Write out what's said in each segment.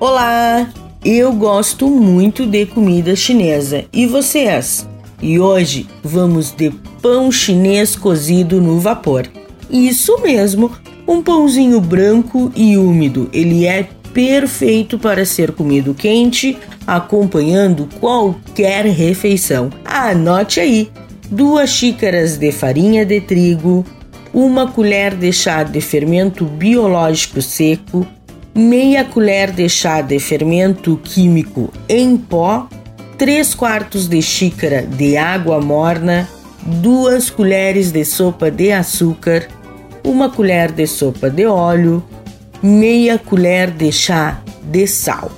Olá! Eu gosto muito de comida chinesa e vocês? E hoje vamos de pão chinês cozido no vapor. Isso mesmo, um pãozinho branco e úmido. Ele é perfeito para ser comido quente, acompanhando qualquer refeição. Anote aí: duas xícaras de farinha de trigo, uma colher de chá de fermento biológico seco, meia colher de chá de fermento químico em pó, 3 quartos de xícara de água morna, 2 colheres de sopa de açúcar, uma colher de sopa de óleo, meia colher de chá de sal,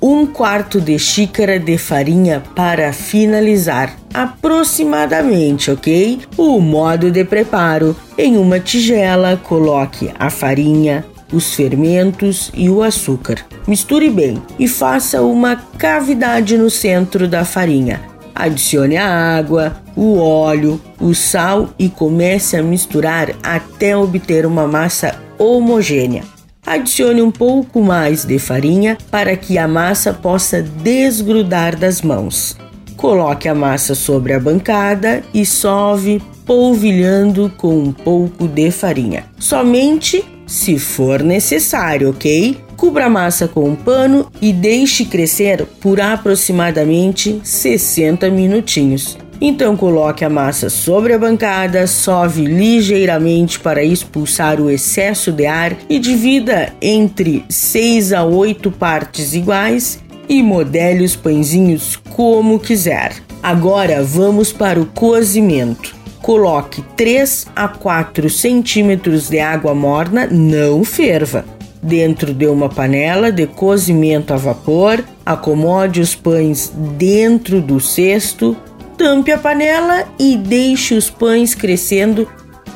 um quarto de xícara de farinha para finalizar, aproximadamente, ok? O modo de preparo: em uma tigela, coloque a farinha, os fermentos e o açúcar. Misture bem e faça uma cavidade no centro da farinha. Adicione a água, o óleo, o sal e comece a misturar até obter uma massa homogênea. Adicione um pouco mais de farinha para que a massa possa desgrudar das mãos. Coloque a massa sobre a bancada e sove polvilhando com um pouco de farinha. Somente se for necessário, ok? Cubra a massa com um pano e deixe crescer por aproximadamente 60 minutinhos. Então coloque a massa sobre a bancada, sove ligeiramente para expulsar o excesso de ar e divida entre 6 a 8 partes iguais e modele os pãezinhos como quiser. Agora vamos para o cozimento. Coloque 3 a 4 centímetros de água morna, não ferva. Dentro de uma panela de cozimento a vapor, acomode os pães dentro do cesto, tampe a panela e deixe os pães crescendo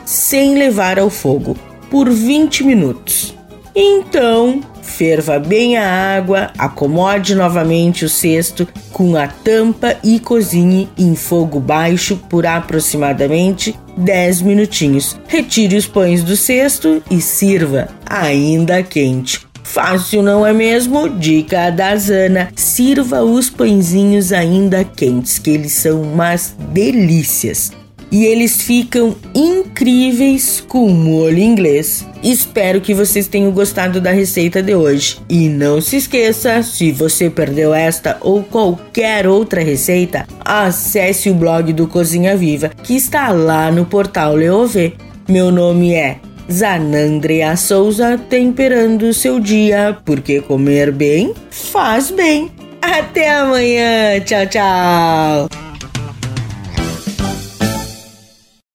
sem levar ao fogo por 20 minutos. Então, ferva bem a água, acomode novamente o cesto com a tampa e cozinhe em fogo baixo por aproximadamente 10 minutinhos. Retire os pães do cesto e sirva ainda quente. Fácil, não é mesmo? Dica da Zana: sirva os pãezinhos ainda quentes, que eles são umas delícias e eles ficam incríveis com molho inglês. Espero que vocês tenham gostado da receita de hoje. E não se esqueça, se você perdeu esta ou qualquer outra receita, acesse o blog do Cozinha Viva, que está lá no portal Leovê. Meu nome é Zanandrea Souza, temperando o seu dia, porque comer bem faz bem. Até amanhã. Tchau, tchau.